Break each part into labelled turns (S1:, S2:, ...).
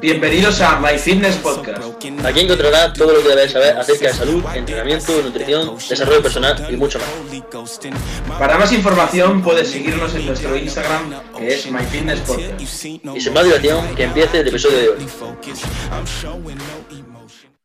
S1: Bienvenidos a My Fitness Podcast.
S2: Aquí encontrarás todo lo que debes saber acerca de salud, entrenamiento, nutrición, desarrollo personal y mucho más.
S1: Para más información puedes seguirnos en nuestro Instagram que es My Fitness Podcast.
S2: Y sin más dilación, que empiece el episodio de hoy.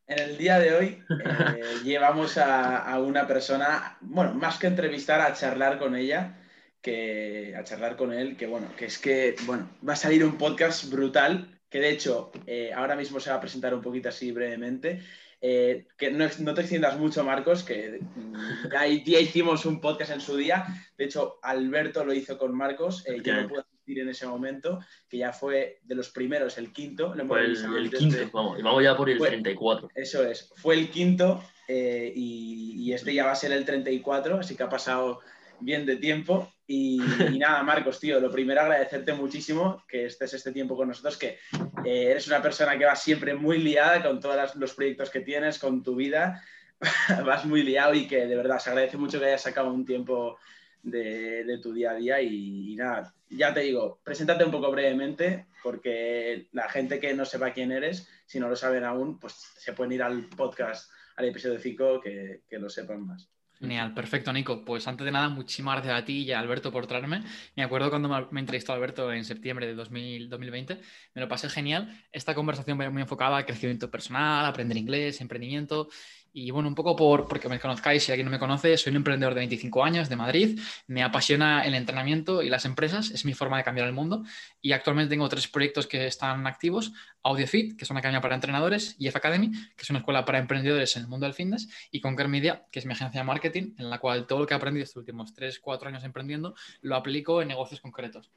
S1: En el día de hoy eh, llevamos a, a una persona, bueno, más que entrevistar, a charlar con ella que a charlar con él, que bueno, que es que, bueno, va a salir un podcast brutal, que de hecho eh, ahora mismo se va a presentar un poquito así brevemente. Eh, que no, no, te extiendas mucho, Marcos, que mm, ya, ya, hicimos un podcast en su día. De hecho, Alberto lo hizo con Marcos. Eh, yo no pude asistir en ese momento, que ya fue de los primeros, el quinto.
S2: Lo fue el, el quinto, vamos, y vamos ya por el fue, 34.
S1: Eso es, fue el quinto eh, y, y, este ya va a ser el 34, así que ha pasado bien de tiempo. Y, y, nada, Marcos, tío, lo primero agradecerte muchísimo que estés este tiempo con nosotros, que eh, eres una persona que va siempre muy liada con todos los proyectos que tienes, con tu vida, vas muy liado y que de verdad se agradece mucho que hayas sacado un tiempo de, de tu día a día y, y, nada, ya te digo, preséntate un poco brevemente porque la gente que no sepa quién eres, si no lo saben aún, pues se pueden ir al podcast, al episodio 5 que, que lo sepan más.
S3: Genial, perfecto, Nico. Pues antes de nada, muchísimas gracias a ti y a Alberto por traerme. Me acuerdo cuando me entrevistó Alberto en septiembre de 2000, 2020, me lo pasé genial. Esta conversación muy enfocada a crecimiento personal, aprender inglés, emprendimiento y bueno, un poco por, porque me conozcáis, si alguien no me conoce, soy un emprendedor de 25 años de Madrid, me apasiona el entrenamiento y las empresas, es mi forma de cambiar el mundo y actualmente tengo tres proyectos que están activos, AudioFit, que es una academia para entrenadores, y F Academy, que es una escuela para emprendedores en el mundo del fitness, y Conquer Media, que es mi agencia de marketing, en la cual todo lo que he aprendido estos últimos 3, 4 años emprendiendo, lo aplico en negocios concretos.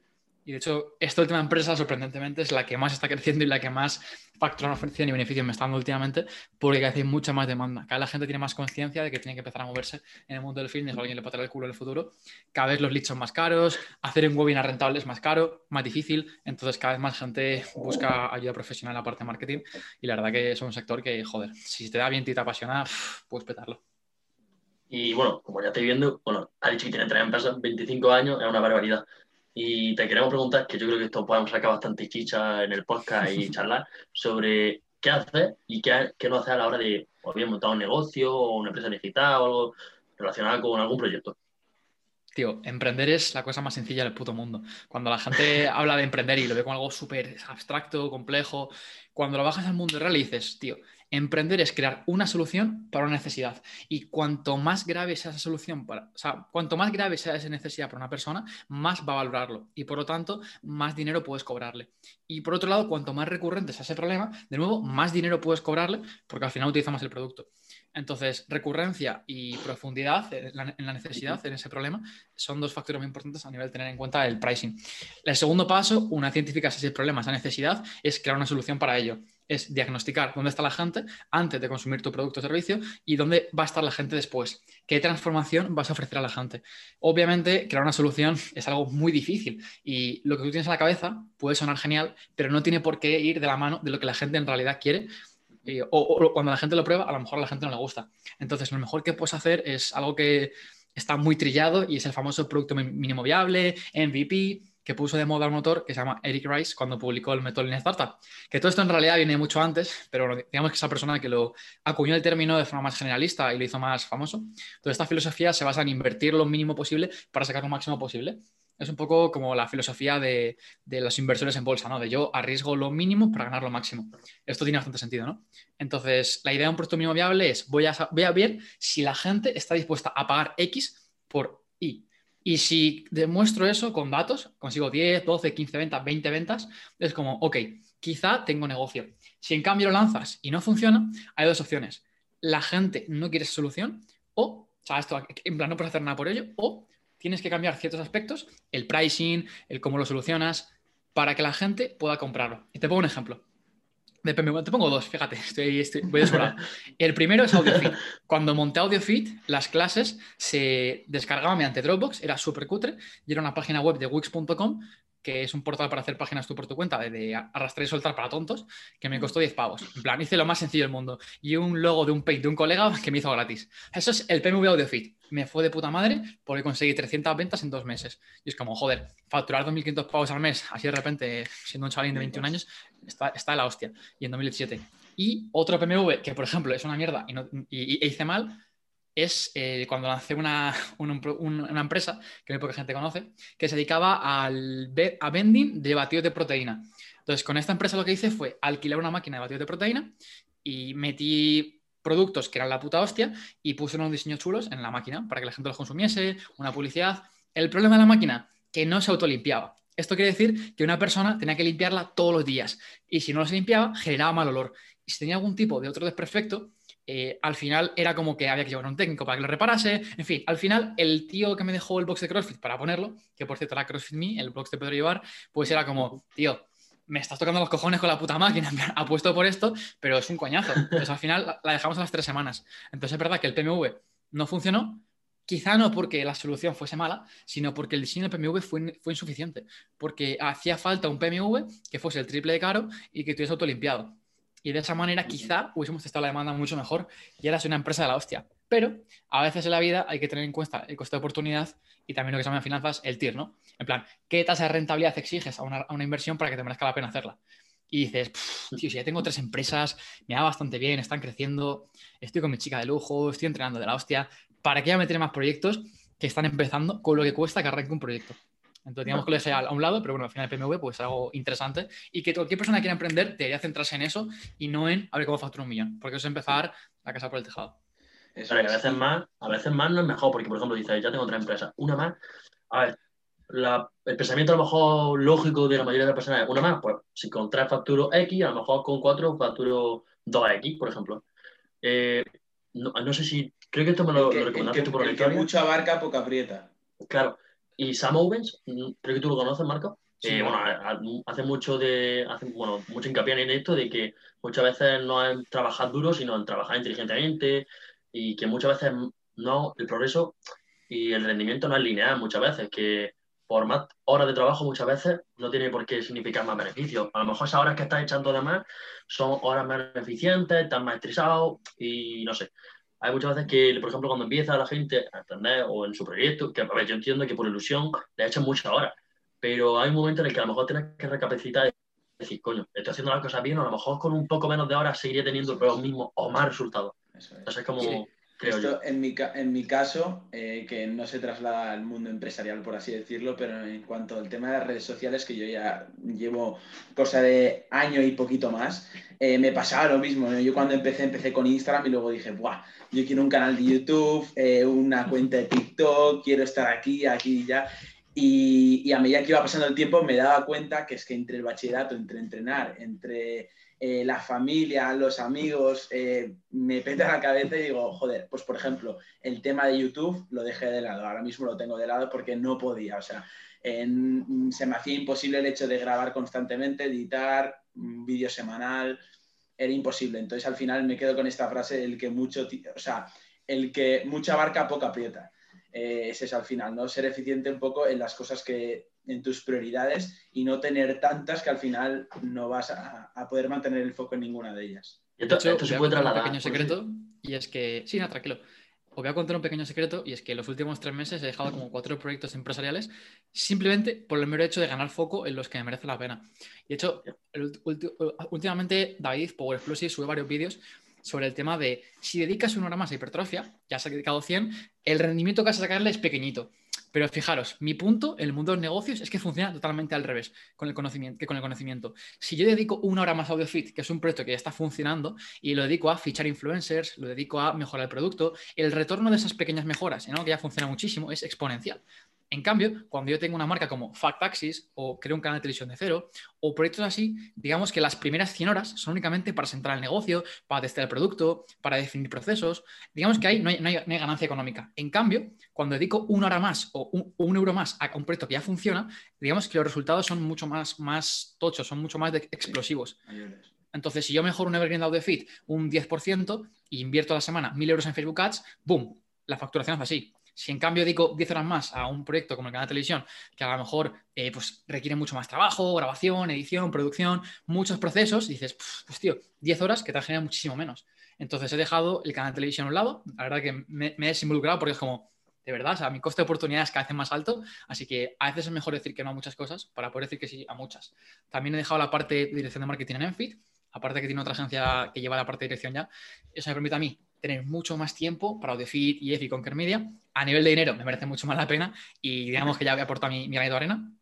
S3: Y de hecho, esta última empresa, sorprendentemente, es la que más está creciendo y la que más factor ofrección y beneficios me está dando últimamente, porque cada hay mucha más demanda. Cada vez la gente tiene más conciencia de que tiene que empezar a moverse en el mundo del fitness o alguien le patará el culo en el futuro. Cada vez los leads son más caros, hacer un webinar rentable es más caro, más difícil. Entonces, cada vez más gente busca ayuda profesional en la parte de marketing. Y la verdad que es un sector que, joder, si te da bien y te apasiona, puedes petarlo.
S2: Y bueno, como ya estoy viendo, bueno, ha dicho que tiene tres empresas, 25 años, es una barbaridad. Y te queremos preguntar, que yo creo que esto podemos sacar bastante chicha en el podcast y charlar, sobre qué haces y qué, qué no haces a la hora de, o bien montar un negocio o una empresa digital o algo relacionado con algún proyecto.
S3: Tío, emprender es la cosa más sencilla del puto mundo. Cuando la gente habla de emprender y lo ve como algo súper abstracto, complejo, cuando lo bajas al mundo real y dices, tío, Emprender es crear una solución para una necesidad. Y cuanto más grave sea esa solución, para, o sea, cuanto más grave sea esa necesidad para una persona, más va a valorarlo. Y por lo tanto, más dinero puedes cobrarle. Y por otro lado, cuanto más recurrente sea ese problema, de nuevo, más dinero puedes cobrarle porque al final utiliza más el producto. Entonces, recurrencia y profundidad en la, necesidad, en ese problema, son dos factores muy importantes a nivel de tener en cuenta el pricing. El segundo paso, una vez identificas ese problema, esa necesidad, es crear una solución para ello. Es diagnosticar dónde está la gente antes de consumir tu producto o servicio y dónde va a estar la gente después. ¿Qué transformación vas a ofrecer a la gente? Obviamente, crear una solución es algo muy difícil y lo que tú tienes en la cabeza puede sonar genial, pero no tiene por qué ir de la mano de lo que la gente en realidad quiere y, o, o, cuando la gente lo prueba, a lo mejor a la gente no le gusta. Entonces, lo mejor que puedes hacer es algo que está muy trillado y es el famoso producto mínimo viable, MVP, que puso de moda un motor que se llama Eric Rice cuando publicó el método Lean Startup. Que todo esto en realidad viene mucho antes, pero digamos que esa persona que lo acuñó el término de forma más generalista y lo hizo más famoso. Entonces, esta filosofía se basa en invertir lo mínimo posible para sacar lo máximo posible. Es un poco como la filosofía de, de, los inversores en bolsa, ¿no? De yo arriesgo lo mínimo para ganar lo máximo. Esto tiene bastante sentido, ¿no? Entonces, la idea de un producto mínimo viable es voy a, voy a ver si la gente está dispuesta a pagar X por Y. Y si demuestro eso con datos, consigo 10, 12, 15 ventas, 20 ventas, es como, ok, quizá tengo negocio. Si en cambio lo lanzas y no funciona, hay dos opciones. La gente no quiere esa solución o, o sea, esto en plan no puedes hacer nada por ello, o tienes que cambiar ciertos aspectos, el pricing, el cómo lo solucionas, para que la gente pueda comprarlo. Y te pongo un ejemplo. Te pongo dos, fíjate, estoy, estoy voy. El primero es AudioFit. Cuando monté AudioFit, las clases se descargaban mediante Dropbox, era súper cutre, y era una página web de Wix.com que es un portal para hacer páginas tú por tu cuenta, de, arrastrar y soltar para tontos, que me costó 10 pavos. En plan, hice lo más sencillo del mundo. Y un logo de un page de un colega que me hizo gratis. Eso es el PMV AudioFit. Me fue de puta madre porque conseguí 300 ventas en dos meses. Y es como, joder, facturar 2.500 pavos al mes, así de repente, siendo un chavalín de 21 años, está, está la hostia. Y en 2017. Y otro PMV, que por ejemplo es una mierda y, hice mal, es eh, cuando lancé una, una, empresa que muy poca gente conoce, que se dedicaba al a vending de batidos de proteína. Entonces, con esta empresa lo que hice fue alquilar una máquina de batidos de proteína y metí productos que eran la puta hostia y puse unos diseños chulos en la máquina para que la gente los consumiese, una publicidad. El problema de la máquina, que no se autolimpiaba. Esto quiere decir que una persona tenía que limpiarla todos los días y si no se limpiaba generaba mal olor. Y si tenía algún tipo de otro desperfecto, eh, al final era como que había que llevar un técnico para que lo reparase. En fin, al final el tío que me dejó el box de CrossFit para ponerlo, que por cierto era CrossFit Me, el box de Pedro Llevar, pues era como, tío, me estás tocando los cojones con la puta máquina, apuesto por esto, pero es un coñazo. Entonces al final la dejamos a las tres semanas. Entonces es verdad que el PMV no funcionó, quizá no porque la solución fuese mala, sino porque el diseño del PMV fue, fue insuficiente, porque hacía falta un PMV que fuese el triple de caro y que estuviese autolimpiado. Y de esa manera quizá hubiésemos testado la demanda mucho mejor y ahora soy una empresa de la hostia. Pero a veces en la vida hay que tener en cuenta el coste de oportunidad y también lo que se llama finanzas, el TIR, ¿no? En plan, ¿qué tasa de rentabilidad exiges a una, inversión para que te merezca la pena hacerla? Y dices, tío, si ya tengo tres empresas, me va bastante bien, están creciendo, estoy con mi chica de lujo, estoy entrenando de la hostia, ¿para qué voy a meter más proyectos que están empezando con lo que cuesta que arranque un proyecto? Entonces, digamos que lo dejé a un lado, pero bueno, al final el PMV pues es algo interesante y que cualquier persona que quiera emprender debería centrarse en eso y no en a ver cómo facturar un millón, porque eso es empezar la casa por el tejado.
S2: a veces más, a veces más no es mejor, porque por ejemplo dices, ya tengo otra empresa, una más, a ver, el pensamiento a lo mejor lógico de la mayoría de las personas es una más, pues si con tres facturo X, a lo mejor con cuatro facturo 2X, por ejemplo. Eh, no, sé si, creo que esto me lo, recomendaste tú por
S1: el que mucho abarca, poca aprieta.
S2: Claro, y Sam Owens, mm, creo que tú lo conoces, Marco. Sí, bueno, hace mucho de, hace, bueno, mucho hincapié en esto de que muchas veces no es trabajar duro, sino en trabajar inteligentemente y que muchas veces no, el progreso y el rendimiento no es lineal muchas veces, que por más horas de trabajo muchas veces no tiene por qué significar más beneficios. A lo mejor esas horas que estás echando de más son horas más eficientes, estás más estresado y no sé hay muchas veces que, por ejemplo, cuando empieza la gente a entender o en su proyecto, que a ver, yo entiendo que por ilusión le echan muchas horas, pero hay un momento en el que a lo mejor tienes que recapacitar y decir, coño, estoy haciendo las cosas bien, o a lo mejor con un poco menos de horas seguiría teniendo los mismos o más resultados. Eso es. Entonces, como.
S1: Esto, En, mi, en mi caso, eh, que no se traslada al mundo empresarial, por así decirlo, pero en cuanto al tema de las redes sociales, que yo ya llevo cosa de año y poquito más, eh, me pasaba lo mismo. Yo cuando empecé, empecé con Instagram y luego dije, ¡buah! Yo quiero un canal de YouTube, eh, una cuenta de TikTok, quiero estar aquí, aquí y ya. Y, y, a medida que iba pasando el tiempo me daba cuenta que es que entre el bachillerato, entre entrenar, entre eh, la familia, los amigos, eh, me peta la cabeza y digo, joder, pues por ejemplo, el tema de YouTube lo dejé de lado, ahora mismo lo tengo de lado porque no podía, o sea, se me hacía imposible el hecho de grabar constantemente, editar, un vídeo semanal, era imposible. Entonces al final me quedo con esta frase, el que mucho, o sea, el que mucha barca, poca aprieta. Eh, ese es al final, ¿no? Ser eficiente un poco en las cosas que en tus prioridades y no tener tantas que al final no vas a, poder mantener el foco en ninguna de ellas.
S3: Esto, se puede trasladar. Un pequeño secreto y es que, sí, no, tranquilo. Os voy a contar un pequeño secreto y es que en los últimos tres meses he dejado como cuatro proyectos empresariales simplemente por el mero hecho de ganar foco en los que me merece la pena. Y de hecho, últimamente David Power Explosive sube varios vídeos sobre el tema de si dedicas una hora más a hipertrofia, ya has dedicado 100, el rendimiento que vas a sacarle es pequeñito. Pero fijaros, mi punto en el mundo de los negocios es que funciona totalmente al revés con el conocimiento, que con el conocimiento. Si yo dedico una hora más a AudioFit, que es un proyecto que ya está funcionando, y lo dedico a fichar influencers, lo dedico a mejorar el producto, el retorno de esas pequeñas mejoras, en que ya funciona muchísimo, es exponencial. En cambio, cuando yo tengo una marca como Factaxis o creo un canal de televisión de cero o proyectos así, digamos que las primeras 100 horas son únicamente para sentar el negocio, para testear el producto, para definir procesos. Digamos que ahí no hay, no hay, ganancia económica. En cambio, cuando dedico una hora más o un, euro más a un proyecto que ya funciona, digamos que los resultados son mucho más, más tochos, son mucho más explosivos. Entonces, si yo mejoro un Evergreen de Fit un 10% y invierto a la semana 1.000 euros en Facebook Ads, ¡boom! La facturación es así Si en cambio dedico 10 horas más a un proyecto como el canal de televisión, que a lo mejor eh, pues, requiere mucho más trabajo, grabación, edición, producción, muchos procesos, dices, pues tío, 10 horas que te generan muchísimo menos. Entonces he dejado el canal de televisión a un lado, la verdad que me, he desinvolucrado porque es como, de verdad, o mi coste de oportunidad es cada vez más alto, así que a veces es mejor decir que no a muchas cosas para poder decir que sí a muchas. También he dejado la parte de dirección de marketing en Enfit, aparte que tiene otra agencia que lleva la parte de dirección ya, eso me permite a mí tener mucho más tiempo para Audiofit y EFI con Media. A nivel de dinero me merece mucho más la pena y digamos que ya voy a aportar mi, mi granito de arena.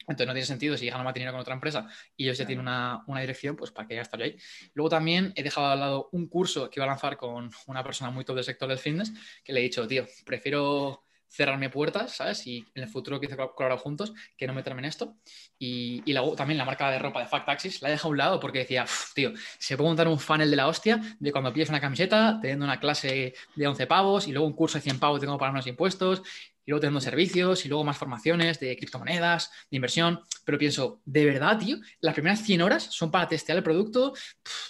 S3: Entonces no tiene sentido si gano más dinero con otra empresa y ellos ya tienen una, dirección, pues para que ya estar ahí. Luego también he dejado al lado un curso que iba a lanzar con una persona muy top del sector del fitness, que le he dicho, tío, prefiero cerrarme puertas, ¿sabes? Y en el futuro quise colaborar juntos, que no meterme en esto. Y, y también la marca de ropa de Fact Taxis la he dejado a un lado porque decía, tío, se puede montar un funnel de la hostia de cuando pides una camiseta, teniendo una clase de 11 pavos y luego un curso de 100 pavos tengo para los impuestos y luego teniendo servicios y luego más formaciones de criptomonedas, de inversión. Pero pienso, de verdad, tío, las primeras 100 horas son para testear el producto.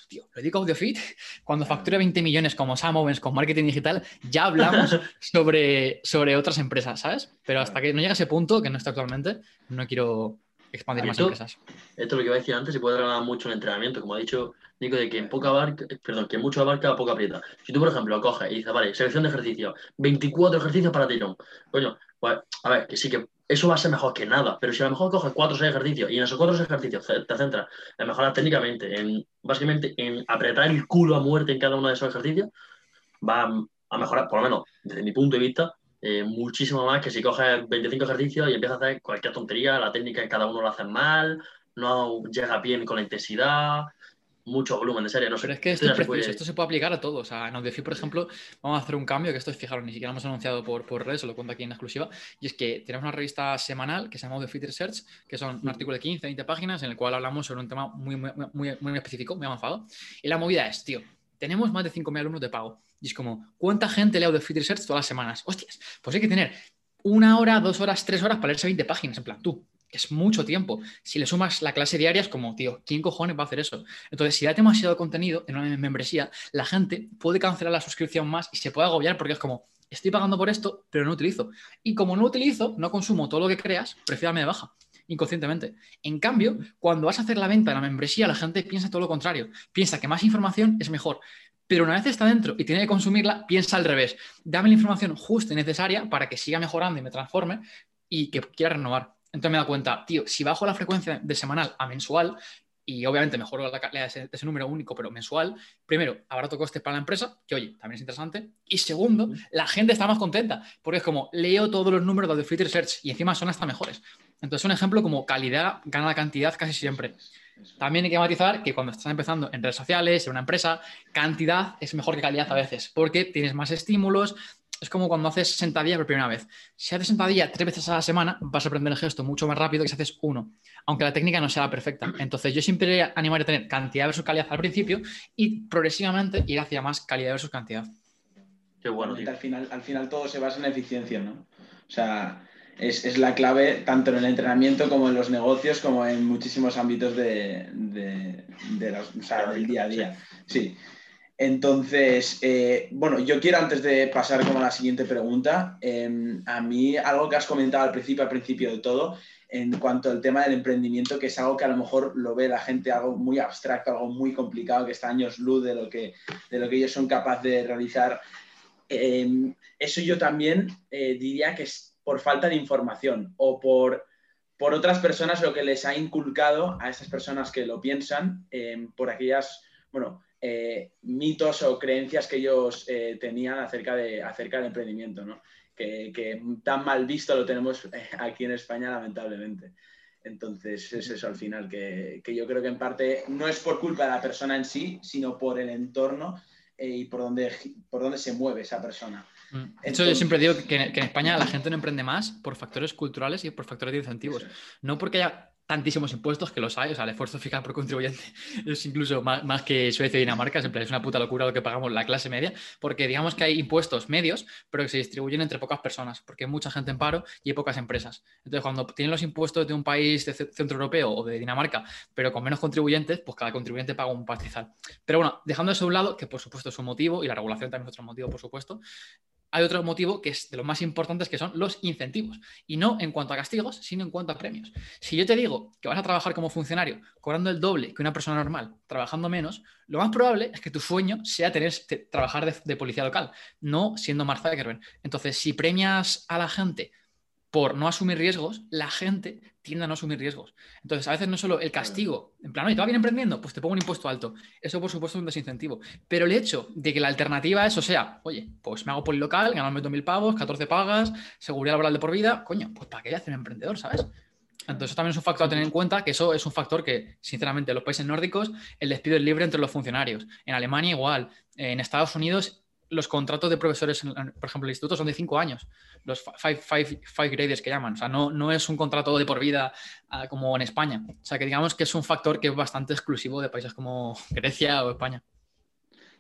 S3: tío, lo digo AudioFit. Cuando facture 20 millones como Sam Owens con marketing digital, ya hablamos sobre, sobre otras empresas, ¿sabes? Pero hasta que no llegue a ese punto, que no está actualmente, no quiero expandir más empresas.
S2: Esto es lo que iba a decir antes, se puede hablar mucho en entrenamiento, como ha dicho Nico, de que en poca abarca, perdón, que mucho abarca, poca aprieta. Si tú, por ejemplo, coges y dices, vale, selección de ejercicio, 24 ejercicios para tirón. Coño, pues, a ver, que sí que eso va a ser mejor que nada, pero si a lo mejor coges 4 o 6 ejercicios y en esos 4 o 6 ejercicios te centras en mejorar técnicamente, en básicamente en apretar el culo a muerte en cada uno de esos ejercicios, va a mejorar, por lo menos desde mi punto de vista, eh, muchísimo más que si coges 25 ejercicios y empiezas a hacer cualquier tontería, la técnica que cada uno lo hace mal, no llega bien con la intensidad, mucho volumen de serie. No
S3: Pero es que esto, se puede... esto se puede aplicar a todos. O sea, en Audiofit, por ejemplo, vamos a hacer un cambio, que esto es, fijaros, ni siquiera hemos anunciado por, por redes, se lo cuento aquí en exclusiva, y es que tenemos una revista semanal que se llama Audiofit Research, que son un artículo de 15, 20 páginas en el cual hablamos sobre un tema muy, muy, muy, muy específico, muy avanzado. Y la movida es, tío, tenemos más de 5.000 alumnos de pago. Y es como, ¿cuánta gente lee Audiofit Research todas las semanas? Hostias, pues hay que tener una hora, dos horas, tres horas para leerse 20 páginas. En plan, tú, es mucho tiempo. Si le sumas la clase diaria, es como, tío, ¿quién cojones va a hacer eso? Entonces, si da demasiado contenido en una membresía, la gente puede cancelar la suscripción más y se puede agobiar porque es como, estoy pagando por esto, pero no utilizo. Y como no utilizo, no consumo todo lo que creas, prefiero darme de baja inconscientemente. En cambio, cuando vas a hacer la venta de la membresía, la gente piensa todo lo contrario. Piensa que más información es mejor. Pero una vez está dentro y tiene que consumirla, piensa al revés. Dame la información justa y necesaria para que siga mejorando y me transforme y que quiera renovar. Entonces me dado cuenta, tío, si bajo la frecuencia de semanal a mensual, y obviamente mejoro la calidad de ese, número único, pero mensual, primero, abarato costes para la empresa, que oye, también es interesante. Y segundo, la gente está más contenta, porque es como, leo todos los números de Free Research y encima son hasta mejores. Entonces, un ejemplo como calidad gana la cantidad casi siempre. También hay que matizar que cuando estás empezando en redes sociales, en una empresa, cantidad es mejor que calidad a veces, porque tienes más estímulos, es como cuando haces sentadilla por primera vez. Si haces sentadilla tres veces a la semana, vas a aprender el gesto mucho más rápido que si haces uno, aunque la técnica no sea la perfecta. Entonces, yo siempre animaría a tener cantidad versus calidad al principio y progresivamente ir hacia más calidad versus cantidad.
S1: Qué bueno. Al final, al final todo se basa en eficiencia, ¿no? O sea, es, la clave tanto en el entrenamiento como en los negocios, como en muchísimos ámbitos de, del día a día. sí. Entonces, eh, bueno, yo quiero antes de pasar como a la siguiente pregunta, em, a mí algo que has comentado al principio, al principio de todo, en cuanto al tema del emprendimiento, que es algo que a lo mejor lo ve la gente algo muy abstracto, algo muy complicado, que está años luz de lo que, de lo que ellos son capaces de realizar. Em, eso yo también eh, diría que es por falta de información o por, por otras personas lo que les ha inculcado a esas personas que lo piensan, em, por aquellas, bueno, eh, mitos o creencias que ellos eh, tenían acerca, de, acerca del emprendimiento, ¿no? que, tan mal visto lo tenemos eh, aquí en España, lamentablemente. Entonces, es eso al final, que, yo creo que en parte no es por culpa de la persona en sí, sino por el entorno y por donde, por donde se mueve esa persona.
S3: De hecho, yo siempre digo que, en España la gente no emprende más por factores culturales y por factores de incentivos. No porque haya tantísimos impuestos que los hay, o sea, el esfuerzo fiscal por contribuyente es incluso más, que Suecia y Dinamarca, es una puta locura lo que pagamos la clase media, porque digamos que hay impuestos medios, pero que se distribuyen entre pocas personas, porque hay mucha gente en paro y hay pocas empresas. Entonces, cuando tienen los impuestos de un país de centro europeo o de Dinamarca, pero con menos contribuyentes, pues cada contribuyente paga un pastizal. Pero bueno, dejando eso a un lado, que por supuesto es un motivo y la regulación también es otro motivo, por supuesto, hay otro motivo que es de los más importantes, que son los incentivos. Y no en cuanto a castigos, sino en cuanto a premios. Si yo te digo que vas a trabajar como funcionario cobrando el doble que una persona normal, trabajando menos, lo más probable es que tu sueño sea tener, trabajar de, policía local, no siendo Mark Zuckerberg. Entonces, si premias a la gente por no asumir riesgos, la gente tiende a no asumir riesgos. Entonces, a veces no solo el castigo, en plan, oye, ¿te va bien emprendiendo? Pues te pongo un impuesto alto. Eso, por supuesto, es un desincentivo. Pero el hecho de que la alternativa a eso sea, oye, pues me hago polilocal, ganarme 2.000 pavos, 14 pagas, seguridad laboral de por vida, coño, pues ¿para qué hacer un emprendedor, sabes? Entonces, eso también es un factor a tener en cuenta, que eso es un factor que, sinceramente, en los países nórdicos, el despido es libre entre los funcionarios. En Alemania igual. En Estados Unidos los contratos de profesores, por ejemplo, el instituto son de cinco años, los five, five, five graders que llaman. O sea, no, no es un contrato de por vida uh, como en España. O sea, que digamos que es un factor que es bastante exclusivo de países como Grecia o España.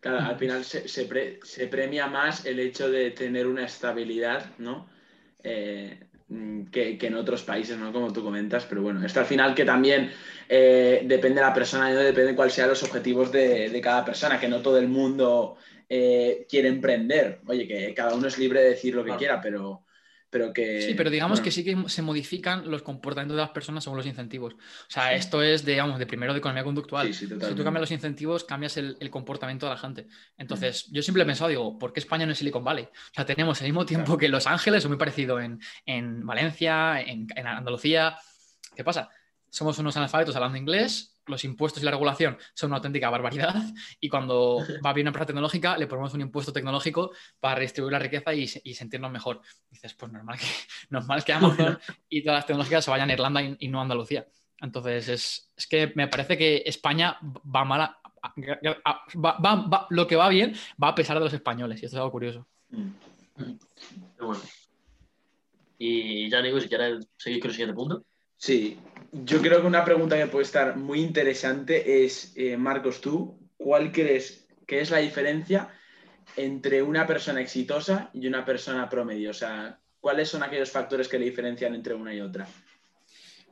S1: Claro, al final se, se premia más el hecho de tener una estabilidad, ¿no? Eh, que, que, en otros países, ¿no? Como tú comentas, pero bueno, esto al final que también eh, depende de la persona, ¿no? depende de cuáles sean los objetivos de, de, cada persona, que no todo el mundo eh, quiere emprender. Oye, que cada uno es libre de decir lo que claro. quiera, pero, pero que...
S3: Sí, pero digamos bueno. que sí que se modifican los comportamientos de las personas según los incentivos. O sea, sí. esto es, digamos, de primero de economía conductual. Sí, sí, si tú cambias los incentivos, cambias el, el comportamiento de la gente. Entonces, mm. yo siempre he pensado, digo, ¿por qué España no es Silicon Valley? O sea, tenemos al mismo tiempo claro. que Los Ángeles, es muy parecido en, en Valencia, en, en Andalucía. ¿Qué pasa? Somos unos analfabetos hablando inglés, los impuestos y la regulación son una auténtica barbaridad y cuando va bien una empresa tecnológica le ponemos un impuesto tecnológico para redistribuir la riqueza y, y sentirnos mejor. Y dices, pues normal que, normal que Amazon y todas las tecnológicas se vayan a Irlanda y, y no a Andalucía. Entonces, es, es, que me parece que España va mal, a, a, va, va, va, lo que va bien va a pesar de los españoles y esto es algo curioso.
S2: Bueno. Y ya digo, si quieres seguir con el siguiente punto.
S1: Sí, yo creo que una pregunta que puede estar muy interesante es, eh, Marcos, tú, ¿cuál crees que es la diferencia entre una persona exitosa y una persona promedio? O sea, ¿cuáles son aquellos factores que le diferencian entre una y otra?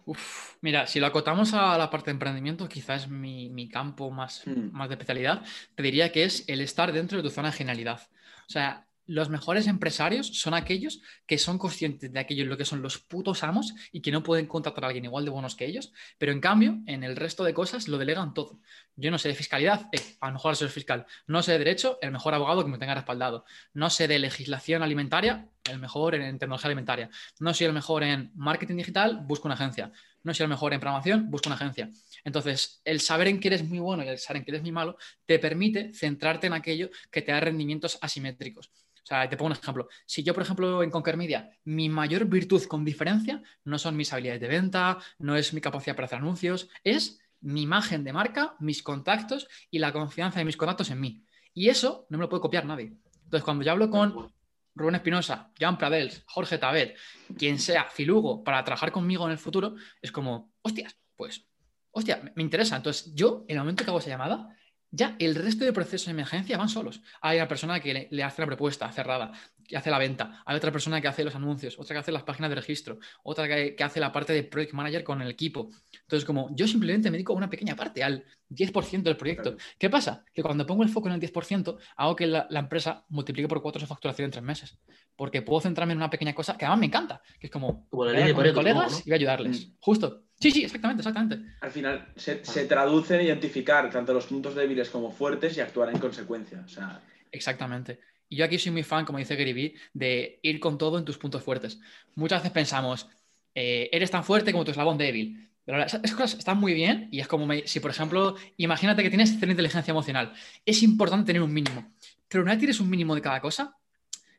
S3: Uf, mira, si lo acotamos a la parte de emprendimiento, quizás mi, mi campo más, hmm. más de especialidad, te diría que es el estar dentro de tu zona de genialidad. O sea, los mejores empresarios son aquellos que son conscientes de aquello en lo que son los putos amos y que no pueden contratar a alguien igual de buenos que ellos, pero en cambio, en el resto de cosas lo delegan todo. Yo no sé de fiscalidad, eh, a lo mejor soy fiscal. No sé de derecho, el mejor abogado que me tenga respaldado. No sé de legislación alimentaria, el mejor en tecnología alimentaria. No soy el mejor en marketing digital, busco una agencia. No soy el mejor en programación, busco una agencia. Entonces, el saber en qué eres muy bueno y el saber en qué eres muy malo te permite centrarte en aquello que te da rendimientos asimétricos. O sea, te pongo un ejemplo. Si yo, por ejemplo, en Conquer Media, mi mayor virtud con diferencia no son mis habilidades de venta, no es mi capacidad para hacer anuncios, es mi imagen de marca, mis contactos y la confianza de mis contactos en mí. Y eso no me lo puede copiar nadie. Entonces, cuando yo hablo con Rubén Espinosa, Jan Pradels, Jorge Tabet, quien sea, Filugo, para trabajar conmigo en el futuro, es como, hostias, pues, hostia, me interesa. Entonces, yo, en el momento que hago esa llamada, ya el resto de procesos de emergencia van solos. Hay una persona que le, le, hace la propuesta cerrada, que hace la venta, hay otra persona que hace los anuncios, otra que hace las páginas de registro, otra que, que hace la parte de project manager con el equipo. Entonces, como yo simplemente me dedico a una pequeña parte, al 10% del proyecto. ¿Qué pasa? Que cuando pongo el foco en el 10%, hago que la, la empresa multiplique por cuatro su facturación en tres meses. Porque puedo centrarme en una pequeña cosa que además me encanta, que es como,
S2: como la ley de
S3: colegas ¿no? y voy a ayudarles. Mm. Justo. Sí, sí, exactamente, exactamente.
S1: Al final se, se, traduce en identificar tanto los puntos débiles como fuertes y actuar en consecuencia. O sea...
S3: Exactamente. Y yo aquí soy muy fan, como dice Gary Vee, de ir con todo en tus puntos fuertes. Muchas veces pensamos, eh, eres tan fuerte como tu eslabón débil. Pero esas cosas están muy bien y es como me, si, por ejemplo, imagínate que tienes cierta inteligencia emocional. Es importante tener un mínimo. Pero una vez tienes un mínimo de cada cosa,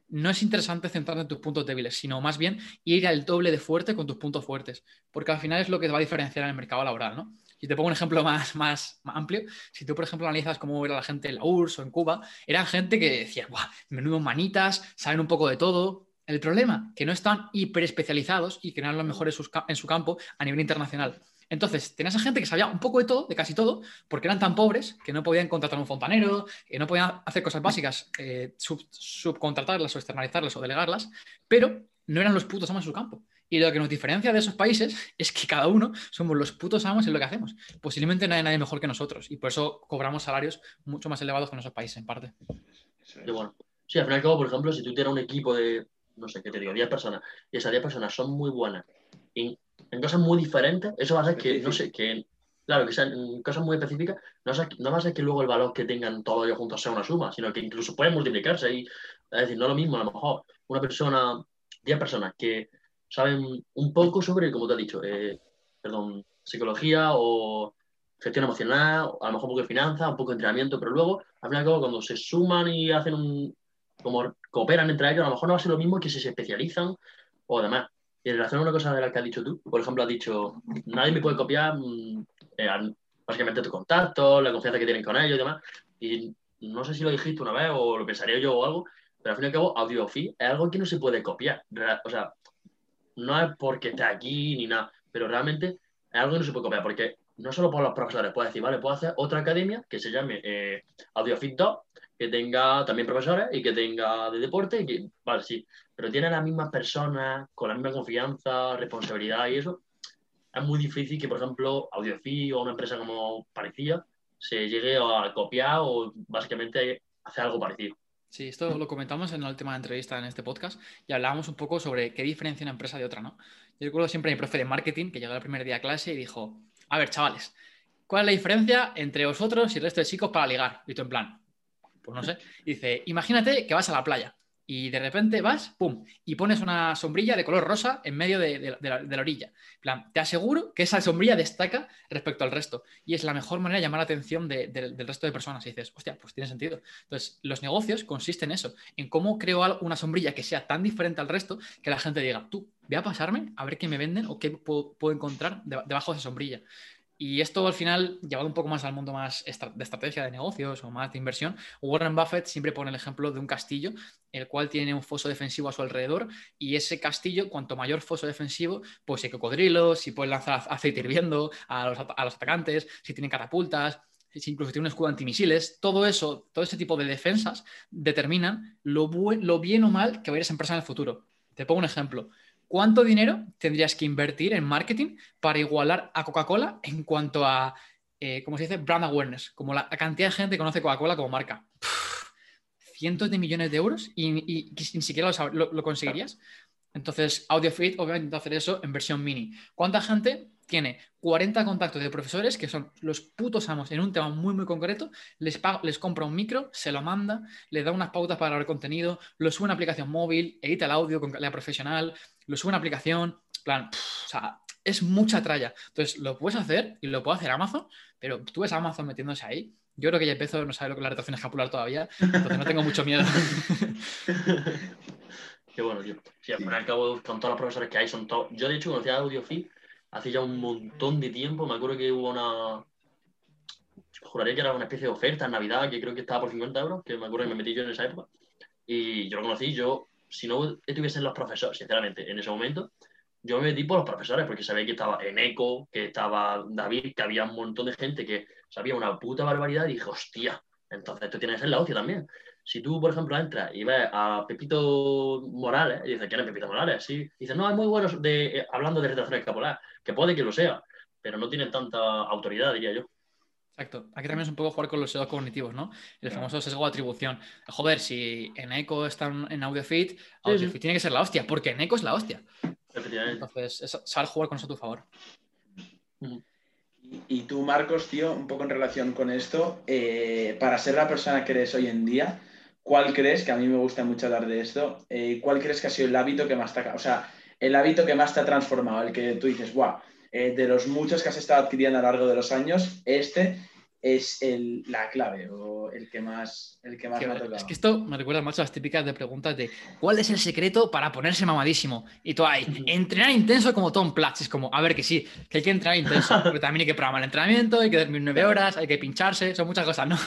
S3: no es interesante centrarte en tus puntos débiles, sino más bien ir al doble de fuerte con tus puntos fuertes, porque al final es lo que te va a diferenciar en el mercado laboral, ¿no? Si te pongo un ejemplo más, más, amplio, si tú, por ejemplo, analizas cómo era la gente en la URSS o en Cuba, eran gente que decía, ¡guau! Menudo manitas, saben un poco de todo. El problema, que no están hiperespecializados y que no eran los mejores en su campo a nivel internacional. Entonces, tenías a gente que sabía un poco de todo, de casi todo, porque eran tan pobres que no podían contratar a un fontanero, que no podían hacer cosas básicas, eh, sub, subcontratarlas o externalizarlas o delegarlas, pero no eran los putos amos en su campo. Y lo que nos diferencia de esos países es que cada uno somos los putos amos en lo que hacemos. Posiblemente no hay mejor que nosotros y por eso cobramos salarios mucho más elevados que en esos países, en parte.
S2: Y bueno, Sí, al fin y al cabo, por ejemplo, si tú tienes un equipo de, no sé, qué te digo, 10 personas, y esas 10 personas son muy buenas en, en cosas muy diferentes, eso va a hacer que, no sé, que, claro, que sean cosas muy específicas, no, no va a ser que luego el valor que tengan todos ellos juntos sea una suma, sino que incluso pueden multiplicarse. Y, es decir, no es lo mismo, a lo mejor una persona, 10 personas que saben un poco sobre, como te he dicho, eh, perdón, psicología o gestión emocional, a lo mejor un poco de finanzas, un poco de entrenamiento, pero luego, al final, cuando se suman y hacen un, como cooperan entre ellos, a lo mejor no va a ser lo mismo que si se especializan o demás. Y en relación a una cosa de la que has dicho tú, por ejemplo, has dicho, nadie me puede copiar mm, eh, básicamente tu contacto, la confianza que tienen con ellos y demás. Y no sé si lo dijiste una vez o lo pensaría yo o algo, pero al fin y al cabo, AudioFi es algo que no se puede copiar. O sea, no es porque esté aquí ni nada, pero realmente es algo que no se puede copiar, porque no solo por los profesores, puedes decir, vale, puedo hacer otra academia que se llame eh, AudioFit 2, que tenga también profesores y que tenga de deporte, y que, vale, sí, pero tiene las mismas personas, con la misma confianza, responsabilidad y eso. Es muy difícil que, por ejemplo, AudioFit o una empresa como parecía se llegue a copiar o básicamente hacer algo parecido.
S3: Sí, esto lo comentamos en la última entrevista en este podcast y hablábamos un poco sobre qué diferencia una empresa de otra, ¿no? Yo recuerdo siempre a mi profe de marketing que llegó el primer día a clase y dijo, a ver, chavales, ¿cuál es la diferencia entre vosotros y el resto de chicos para ligar? Y tú en plan, pues no sé. dice, imagínate que vas a la playa y de repente vas, pum, y pones una sombrilla de color rosa en medio de, la, orilla. plan, te aseguro que esa sombrilla destaca respecto al resto y es la mejor manera de llamar la atención del resto de personas. Y dices, hostia, pues tiene sentido. Entonces, los negocios consisten en eso, en cómo creo una sombrilla que sea tan diferente al resto que la gente diga, tú, voy a pasarme a ver qué me venden o qué puedo, encontrar debajo de esa sombrilla. Y esto al final, llevado un poco más al mundo más de estrategia de negocios o más de inversión, Warren Buffett siempre pone el ejemplo de un castillo, el cual tiene un foso defensivo a su alrededor y ese castillo, cuanto mayor foso defensivo, pues hay cocodrilos, si puede lanzar aceite hirviendo a los, a los atacantes, si tienen catapultas, si incluso tiene un escudo antimisiles, todo eso, todo ese tipo de defensas determinan lo, lo bien o mal que va a ir esa empresa en el futuro. Te pongo un ejemplo. ¿Cuánto dinero tendrías que invertir en marketing para igualar a Coca-Cola en cuanto a, eh, ¿cómo se dice? Brand awareness, como la cantidad de gente que conoce Coca-Cola como marca. cientos de millones de euros y, ni siquiera lo, conseguirías. Entonces, AudioFit obviamente hacer eso en versión mini. ¿Cuánta gente tiene 40 contactos de profesores que son los putos amos en un tema muy, muy concreto, les, les compra un micro, se lo manda, le da unas pautas para grabar contenido, lo sube a una aplicación móvil, edita el audio con calidad profesional, lo sube a una aplicación, plan, o sea, es mucha tralla. Entonces, lo puedes hacer y lo puede hacer Amazon, pero tú ves a Amazon metiéndose ahí. Yo creo que ya empezó, no sabe lo que es la rotación escapular todavía, entonces no tengo mucho miedo.
S2: Qué bueno, tío. Sí, al fin y al cabo, con todos los profesores que hay, son todos. Yo, de hecho, conocía a AudioFit hace ya un montón de tiempo. Me acuerdo que hubo una. Juraría que era una especie de oferta en Navidad, que creo que estaba por 50 euros, que me acuerdo que me metí yo en esa época. Y yo lo conocí, yo si no estuviesen los profesores, sinceramente, en ese momento, yo me metí por los profesores, porque sabía que estaba Eneco, que estaba David, que había un montón de gente que sabía una puta barbaridad y dije, hostia, entonces esto tiene que ser la hostia también. Si tú, por ejemplo, entras y ves a Pepito Morales y dices, ¿quién es Pepito Morales? Sí, dices, no, es muy bueno de, eh, hablando de retracción escapular, que puede que lo sea, pero no tiene tanta autoridad, diría yo.
S3: Exacto. Aquí también es un poco jugar con los sesgos cognitivos, ¿no? El famoso sesgo de atribución. Joder, si en Echo están en AudioFit, AudioFit tiene que ser la hostia, porque en Echo es la hostia. Entonces, es saber jugar con eso a tu favor.
S1: Y, tú, Marcos, tío, un poco en relación con esto, eh, para ser la persona que eres hoy en día, ¿cuál crees, que a mí me gusta mucho hablar de esto, eh, cuál crees que ha sido el hábito que más te ha, o sea, el hábito que más te ha transformado, el que tú dices, guau, eh, de los muchos que has estado adquiriendo a lo largo de los años, este es la clave o el que más, el que más me ha tocado.
S3: Es que esto me recuerda mucho a las típicas de preguntas de ¿cuál es el secreto para ponerse mamadísimo? Y tú ahí, entrenar intenso como Tom Platz. Es como, a ver que sí, que hay que entrenar intenso, pero también hay que programar el entrenamiento, hay que dormir nueve horas, hay que pincharse, son muchas cosas, ¿no?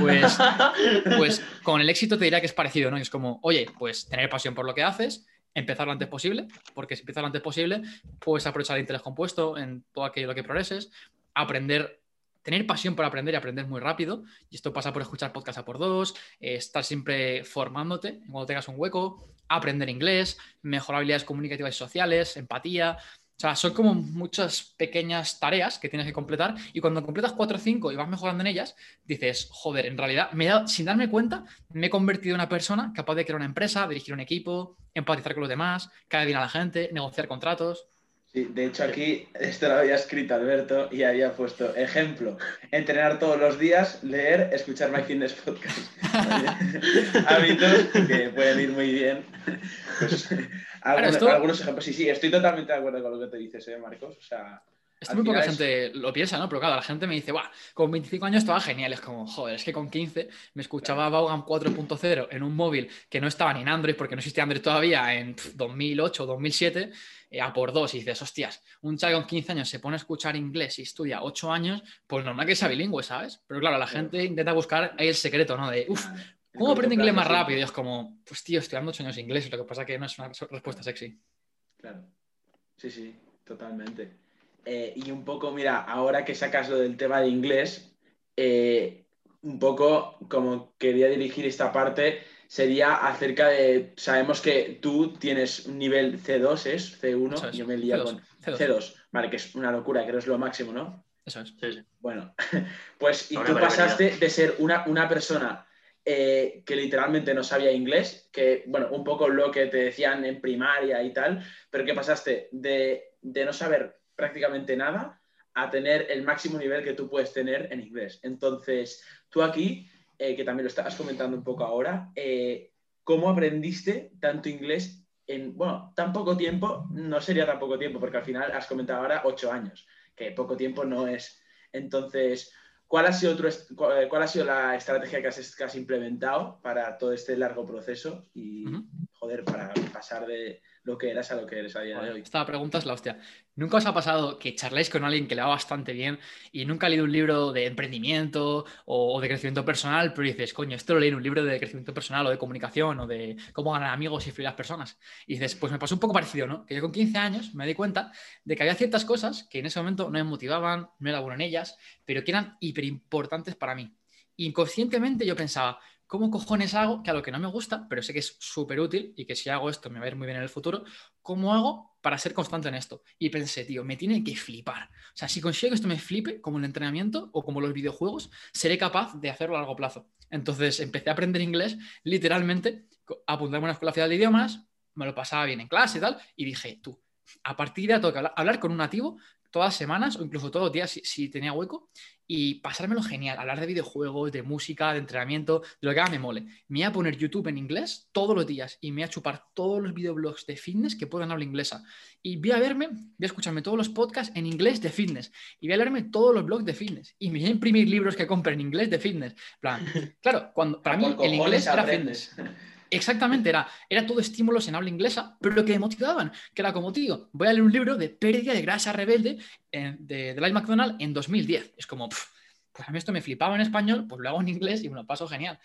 S3: Pues, pues con el éxito te diría que es parecido, ¿no? es como, oye, pues tener pasión por lo que haces, empezar lo antes posible, porque si empiezas lo antes posible, puedes aprovechar el interés compuesto en todo aquello que progreses, aprender, tener pasión por aprender y aprender muy rápido, y esto pasa por escuchar podcast a por dos, eh, estar siempre formándote cuando tengas un hueco, aprender inglés, mejorar habilidades comunicativas y sociales, empatía, O sea, son como muchas pequeñas tareas que tienes que completar y cuando completas cuatro o cinco y vas mejorando en ellas, dices, joder, en realidad, me sin darme cuenta, me he convertido en una persona capaz de crear una empresa, dirigir un equipo, empatizar con los demás, caer bien a la gente, negociar contratos.
S1: Sí, de hecho aquí esto lo había escrito Alberto y había puesto ejemplo, entrenar todos los días, leer, escuchar My Fitness Podcast. Hábitos que pueden ir muy bien. Pues, algunos, ejemplos, sí, sí, estoy totalmente de acuerdo con lo que te dices, ¿eh, Marcos? O sea,
S3: esto muy poca gente lo piensa, ¿no? Pero claro, la gente me dice, Buah, con 25 años estaba genial. Es como, joder, es que con 15 me escuchaba Vaughan 4.0 en un móvil que no estaba ni en Android, porque no existía Android todavía en 2008 o 2007, a por dos. Y dices, hostias, un chaval con 15 años se pone a escuchar inglés y estudia 8 años, pues normal que sea bilingüe, ¿sabes? Pero claro, la gente intenta buscar ahí el secreto, ¿no? De, uff, ¿Cómo aprende inglés más rápido? Y es como, pues tío, estudiando 8 años inglés, lo que pasa es que no es una respuesta sexy.
S1: Claro. Sí, sí, totalmente. Eh, y un poco, mira, ahora que sacas lo del tema de inglés, eh, un poco como quería dirigir esta parte, sería acerca de, sabemos que tú tienes un nivel C2, ¿es? C1, yo me lía con C2. vale, que es una locura, que es lo máximo, ¿no?
S3: Eso es.
S1: Bueno, pues y tú pasaste de ser una, una persona eh, que literalmente no sabía inglés, que, bueno, un poco lo que te decían en primaria y tal, pero que pasaste de, no saber prácticamente nada a tener el máximo nivel que tú puedes tener en inglés. Entonces, tú aquí, eh, que también lo estabas comentando un poco ahora, eh, ¿cómo aprendiste tanto inglés en, bueno, tan poco tiempo? No sería tan poco tiempo, porque al final has comentado ahora ocho años, que poco tiempo no es. Entonces, ¿Cuál ha sido, cuál ha sido la estrategia que has, implementado para todo este largo proceso joder, para pasar de, lo que eras a lo que eres a día de hoy.
S3: Esta pregunta es la hostia. ¿Nunca os ha pasado que charléis con alguien que le va bastante bien y nunca ha leído un libro de emprendimiento o, de crecimiento personal, pero dices, coño, esto lo leí en un libro de crecimiento personal o de comunicación o de cómo ganar amigos y fluir las personas? Y dices, pues me pasó un poco parecido, ¿no? Que yo con 15 años me di cuenta de que había ciertas cosas que en ese momento no me motivaban, no era bueno en ellas, pero que eran hiper importantes para mí. Inconscientemente yo pensaba, ¿cómo cojones hago que a lo que no me gusta, pero sé que es súper útil y que si hago esto me va a ir muy bien en el futuro, ¿cómo hago para ser constante en esto? Y pensé, tío, me tiene que flipar. O sea, si consigo que esto me flipe, como el entrenamiento o como los videojuegos, seré capaz de hacerlo a largo plazo. Entonces empecé a aprender inglés, literalmente, apuntarme a una escuela de idiomas, me lo pasaba bien en clase y tal, y dije, tú, a partir de ahora toca hablar con un nativo todas las semanas o incluso todos los días si, tenía hueco y pasármelo genial, hablar de videojuegos, de música, de entrenamiento, de lo que haga me mole. Me voy a poner YouTube en inglés todos los días y me voy a chupar todos los videoblogs de fitness que puedan hablar inglesa. Y voy a verme, voy a escucharme todos los podcasts en inglés de fitness y voy a leerme todos los blogs de fitness y me voy a imprimir libros que compre en inglés de fitness. Plan, claro, cuando, para mí el inglés era fitness. Exactamente, era, era todo estímulos en habla inglesa, pero lo que me motivaban, que era como, tío, voy a leer un libro de pérdida de grasa rebelde eh, de, de Light McDonald en 2010. Es como, pues a mí esto me flipaba en español, pues lo hago en inglés y me lo paso genial.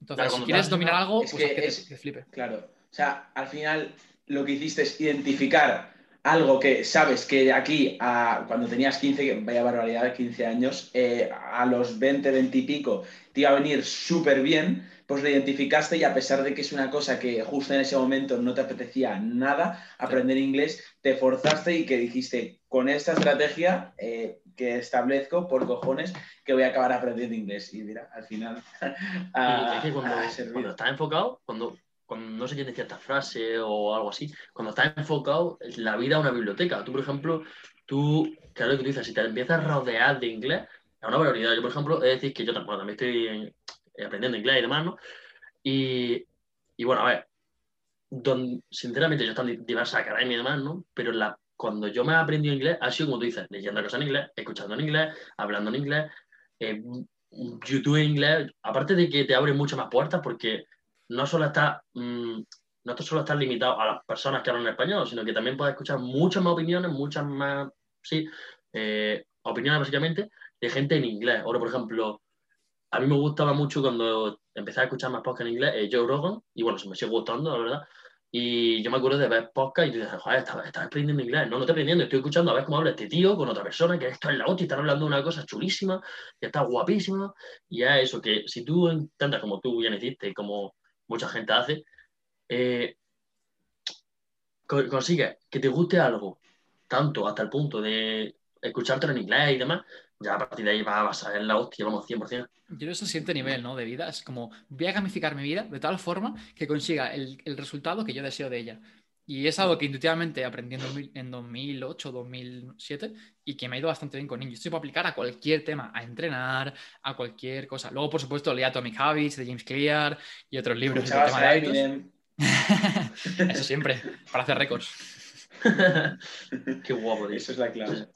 S3: Entonces, si quieres dominar algo, pues que, es, que, te, flipe.
S1: Claro, o sea, al final lo que hiciste es identificar algo que sabes que de aquí a cuando tenías 15, vaya barbaridad, 15 años, eh, a los 20, 20 y pico, te iba a venir súper bien pues lo identificaste y a pesar de que es una cosa que justo en ese momento no te apetecía nada, aprender inglés, te forzaste y que dijiste, con esta estrategia eh, que establezco, por cojones, que voy a acabar aprendiendo inglés. Y mira, al final...
S2: cuando, estás enfocado, cuando, cuando no sé quién decía esta frase o algo así, cuando estás enfocado, la vida es una biblioteca. Tú, por ejemplo, tú, claro que tú dices, si te empiezas a rodear de inglés, es una prioridad. Yo, por ejemplo, he decir que yo también estoy en, aprendiendo inglés y demás, ¿no? Y, bueno, a ver, sinceramente yo estoy en diversas academias y demás, ¿no? Pero la, cuando yo me he aprendido inglés, ha sido como tú dices, leyendo cosas en inglés, escuchando en inglés, hablando en inglés, eh, YouTube en inglés, aparte de que te abre muchas más puertas porque no solo está... Mm, no solo estás limitado a las personas que hablan español, sino que también puedes escuchar muchas más opiniones, muchas más, sí, eh, opiniones básicamente de gente en inglés. Ahora, por ejemplo, a mí me gustaba mucho cuando empecé a escuchar más podcast en inglés, eh, Joe Rogan, y bueno, se me sigue gustando, la verdad. Y yo me acuerdo de ver podcast y dices, joder, estás, aprendiendo inglés. No, no estoy aprendiendo, estoy escuchando a ver cómo habla este tío con otra persona, que esto es la hostia, están hablando una cosa chulísima, que está guapísima. Y es eso, que si tú intentas, como tú bien hiciste, como mucha gente hace, eh, consigues que te guste algo tanto hasta el punto de escuchártelo en inglés y demás, ya a partir de ahí vas a saber la hostia, vamos, 100%.
S3: Yo creo ese siguiente nivel ¿no? de vida es como voy a gamificar mi vida de tal forma que consiga el, el resultado que yo deseo de ella. Y es algo que intuitivamente aprendí en 2008, 2007 y que me ha ido bastante bien con niños. Esto se puede aplicar a cualquier tema, a entrenar, a cualquier cosa. Luego, por supuesto, leí Atomic Habits de James Clear y otros libros. De tema de Eso siempre, para hacer récords.
S2: Qué guapo, tío.
S1: Eso es la clave.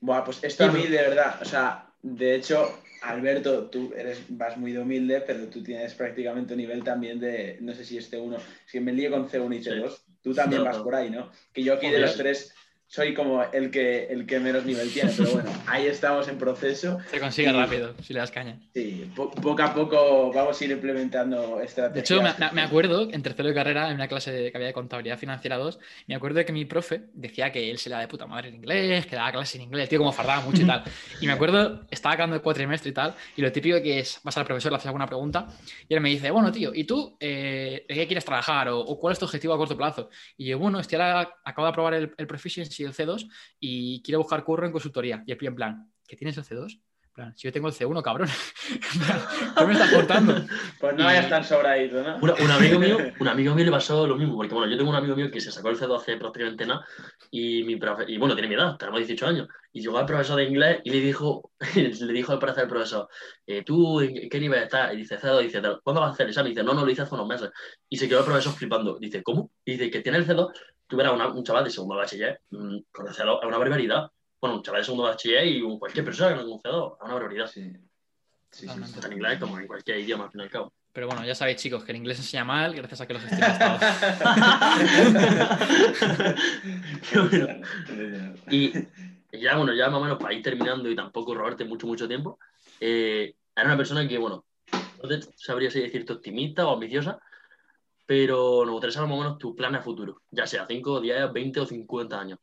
S1: Buah, pues esto a mí de verdad, o sea, de hecho, Alberto, tú eres, vas muy de humilde, pero tú tienes prácticamente un nivel también de, no sé si este uno, si me lío con C1 y C2, tú también vas por ahí, ¿no? Que yo aquí de los tres soy como el que, el que menos nivel tiene, pero bueno, ahí estamos en proceso.
S3: Se consigue rápido, si le das caña.
S1: Sí, poco a poco vamos a ir implementando estrategias.
S3: De hecho, me, me, acuerdo, en tercero de carrera, en una clase que había de contabilidad financiera 2, me acuerdo de que mi profe decía que él se le da de puta madre en inglés, que daba clase en inglés, el tío como fardaba mucho y tal. Y me acuerdo, estaba acabando el cuatrimestre y tal, y lo típico que es, vas al profesor, le haces alguna pregunta, y él me dice, bueno, tío, ¿y tú eh, de qué quieres trabajar? O, cuál es tu objetivo a corto plazo? Y yo, bueno, estoy ahora, acabo de aprobar el, el Proficiency, el C2, y quiero buscar curro en consultoría. Y el pie en plan, ¿qué tienes el C2? plan, si yo tengo el C1, cabrón, ¿qué me estás cortando?
S1: Pues no vayas tan sobradito, ¿no?
S2: Un, amigo mío, un amigo mío le pasó lo mismo, porque bueno, yo tengo un amigo mío que se sacó el C2 hace prácticamente nada, y, mi profe, y bueno, tiene mi edad, tenemos 18 años, y llegó al profesor de inglés y le dijo, le dijo al parecer al profesor, eh, ¿tú en qué nivel estás? Y dice, C2, dice, ¿cuándo vas a hacer el examen? Y dice, no, no, lo hice hace unos meses. Y se quedó el profesor flipando. Dice, ¿cómo? Y dice, que tiene el C2, tú verás un chaval de segundo bachiller, mm, con el C2 es una barbaridad bueno, un chaval de segundo bachiller y cualquier persona que no haya a una barbaridad. Sí. Sí, sí, en inglés como en cualquier idioma, al fin y al cabo.
S3: Pero bueno, ya sabéis, chicos, que el inglés se enseña mal gracias a que los estoy todos.
S2: y ya, bueno, ya más o menos para ir terminando y tampoco robarte mucho, mucho tiempo, eh, era una persona que, bueno, no sabría si decirte optimista o ambiciosa, pero nos gustaría saber más o menos tu plan a futuro, ya sea 5, 10, 20 o 50 años.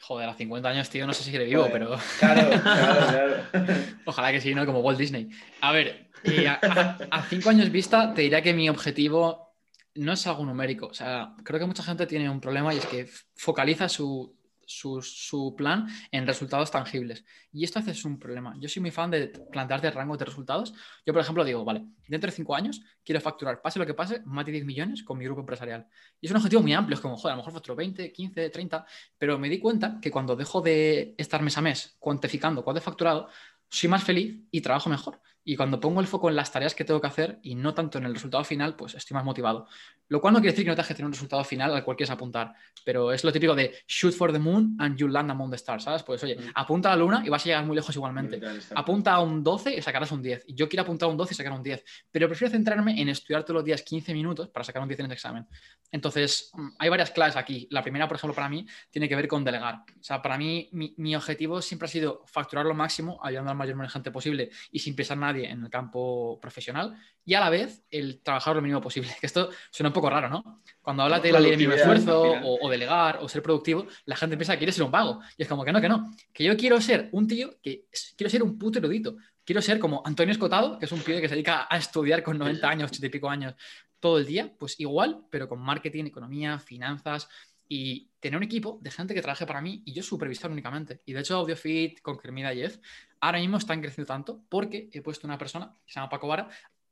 S3: Joder, a 50 años, tío, no sé si quiere vivo, pero.
S1: Claro, claro, claro.
S3: Ojalá que sí, ¿no? Como Walt Disney. A ver, eh, a, cinco años vista, te diría que mi objetivo no es algo numérico. O sea, creo que mucha gente tiene un problema y es que focaliza su, su, plan en resultados tangibles. Y esto hace un problema. Yo soy muy fan de plantearte rangos de resultados. Yo, por ejemplo, digo, vale, dentro de cinco años quiero facturar, pase lo que pase, más de 10 millones con mi grupo empresarial. Y es un objetivo muy amplio, es como, joder, a lo mejor facturo 20, 15, 30, pero me di cuenta que cuando dejo de estar mes a mes cuantificando cuánto he facturado, soy más feliz y trabajo mejor. Y cuando pongo el foco en las tareas que tengo que hacer y no tanto en el resultado final, pues estoy más motivado. Lo cual no quiere decir que no tengas que tener un resultado final al cual quieres apuntar, pero es lo típico de shoot for the moon and you land among the stars, ¿sabes? Pues oye, mm. apunta a la luna y vas a llegar muy lejos igualmente. Apunta a un 12 y sacarás un 10. Y yo quiero apuntar a un 12 y sacar un 10, pero prefiero centrarme en estudiar todos los días 15 minutos para sacar un 10 en el examen. Entonces, mm, hay varias claves aquí. La primera, por ejemplo, para mí, tiene que ver con delegar. O sea, para mí, mi, mi objetivo siempre ha sido facturar lo máximo, ayudando al mayor número de gente posible y sin pisar nadie en el campo profesional y a la vez el trabajar lo mínimo posible. Que esto suena un poco raro, ¿no? Cuando hablas de la ley de mínimo esfuerzo o, delegar o ser productivo, la gente piensa que quieres ser un vago. Y es como que no, que no. Que yo quiero ser un tío que quiero ser un puto erudito. Quiero ser como Antonio Escotado, que es un pibe que se dedica a estudiar con 90 años, 80 y pico años todo el día, pues igual, pero con marketing, economía, finanzas, y tener un equipo de gente que trabaje para mí y yo supervisar únicamente. Y de hecho, AudioFit con Kermida Jeff ahora mismo están creciendo tanto porque he puesto una persona que se llama Paco Vara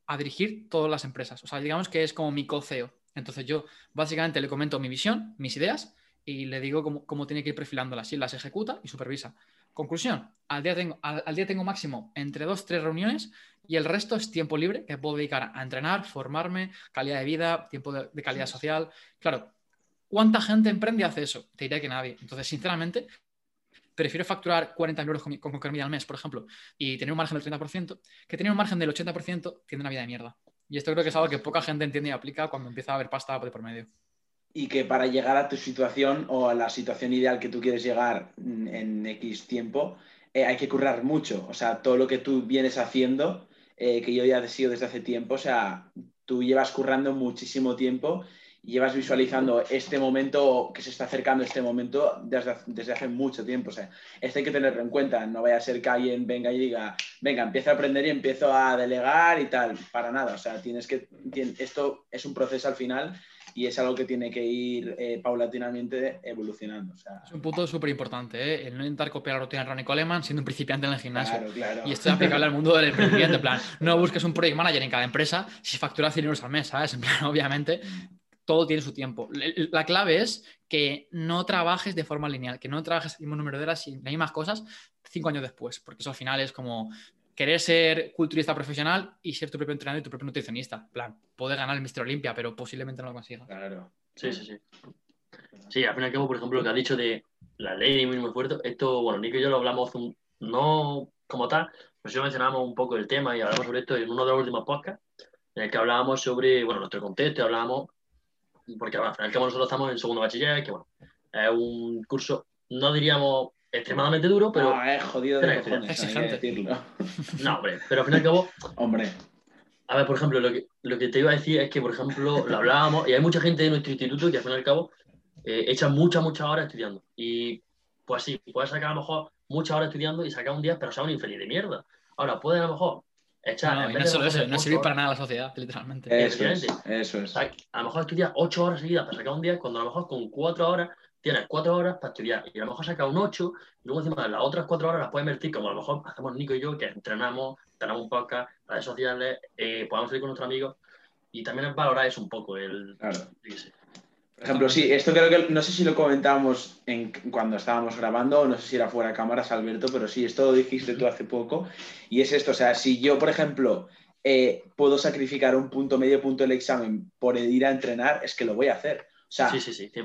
S3: a dirigir todas las empresas. O sea, digamos que es como mi co-CEO. Entonces yo básicamente le comento mi visión, mis ideas y le digo cómo, tiene que ir perfilándolas. Y las ejecuta y supervisa. Conclusión, al día, tengo, al, día tengo máximo entre dos, tres reuniones y el resto es tiempo libre que puedo dedicar a entrenar, formarme, calidad de vida, tiempo de, de calidad social. Claro, ¿Cuánta gente emprende y hace eso? Te diré que nadie. Entonces, sinceramente, prefiero facturar 40 euros con, con, al mes, por ejemplo, y tener un margen del 30%, que tener un margen del 80% tiene una vida de mierda. Y esto creo que es algo que poca gente entiende y aplica cuando empieza a haber pasta por medio.
S1: Y que para llegar a tu situación o a la situación ideal que tú quieres llegar en X tiempo, eh, hay que currar mucho. O sea, todo lo que tú vienes haciendo, eh, que yo ya he sido desde hace tiempo, o sea, tú llevas currando muchísimo tiempo llevas visualizando este momento, que se está acercando este momento desde, hace mucho tiempo. O sea, esto hay que tenerlo en cuenta. No vaya a ser que alguien venga y diga, venga, empiezo a aprender y empiezo a delegar y tal. Para nada. O sea, tienes que. esto es un proceso al final y es algo que tiene que ir eh, paulatinamente evolucionando.
S3: Es un punto súper importante, ¿eh? el no intentar copiar la rutina de Ronnie Coleman siendo un principiante en el gimnasio.
S1: Claro, claro.
S3: Y esto es aplicable al mundo del emprendimiento, en plan, no busques un project manager en cada empresa si factura 100 euros al mes, ¿sabes? En plan, obviamente, todo tiene su tiempo. La clave es que no trabajes de forma lineal, que no trabajes el mismo número de horas y las mismas cosas cinco años después, porque eso al final es como querer ser culturista profesional y ser tu propio entrenador y tu propio nutricionista. En plan, poder ganar el Mister Olimpia, pero posiblemente no lo consigas.
S1: Claro.
S2: Sí, sí, sí. Sí, al fin y al cabo, por ejemplo, lo que ha dicho de la ley de mínimo esfuerzo, esto, bueno, Nico y yo lo hablamos no como tal, pero sí mencionamos un poco el tema y hablamos sobre esto en uno de los últimos podcasts, en el que hablábamos sobre, bueno, nuestro contexto, hablábamos porque al final nosotros estamos en segundo bachiller, que bueno, es un curso, no diríamos extremadamente duro, pero...
S1: No, es jodido de cojones,
S3: decirlo.
S2: No, hombre, pero al fin y al cabo...
S1: hombre.
S2: A ver, por ejemplo, lo que, lo que te iba a decir es que, por ejemplo, lo hablábamos, y hay mucha gente de nuestro instituto que al fin y al cabo eh, echa muchas, muchas horas estudiando. Y pues sí, puedes sacar a lo mejor muchas horas estudiando y sacar un día, pero sea un infeliz de mierda. Ahora, puedes a lo mejor
S3: no, no solo eso, no sirve para nada a la sociedad, literalmente.
S1: Eso es, eso es.
S2: A lo mejor estudias ocho horas seguidas para sacar un día, cuando a lo mejor con cuatro horas tienes cuatro horas para estudiar y a lo mejor sacas un ocho y luego encima las otras cuatro horas las puedes invertir como a lo mejor hacemos Nico y yo, que entrenamos, tenemos un podcast, redes sociales, eh, podemos salir con nuestros amigos y también es valorar eso un poco, el...
S1: Claro. Por ejemplo, sí, esto creo que no sé si lo comentábamos en, cuando estábamos grabando, o no sé si era fuera de cámaras, Alberto, pero sí, esto lo dijiste tú hace poco. Y es esto, o sea, si yo, por ejemplo, eh, puedo sacrificar un punto, medio punto del examen por ir a entrenar, es que lo voy a hacer. O sea,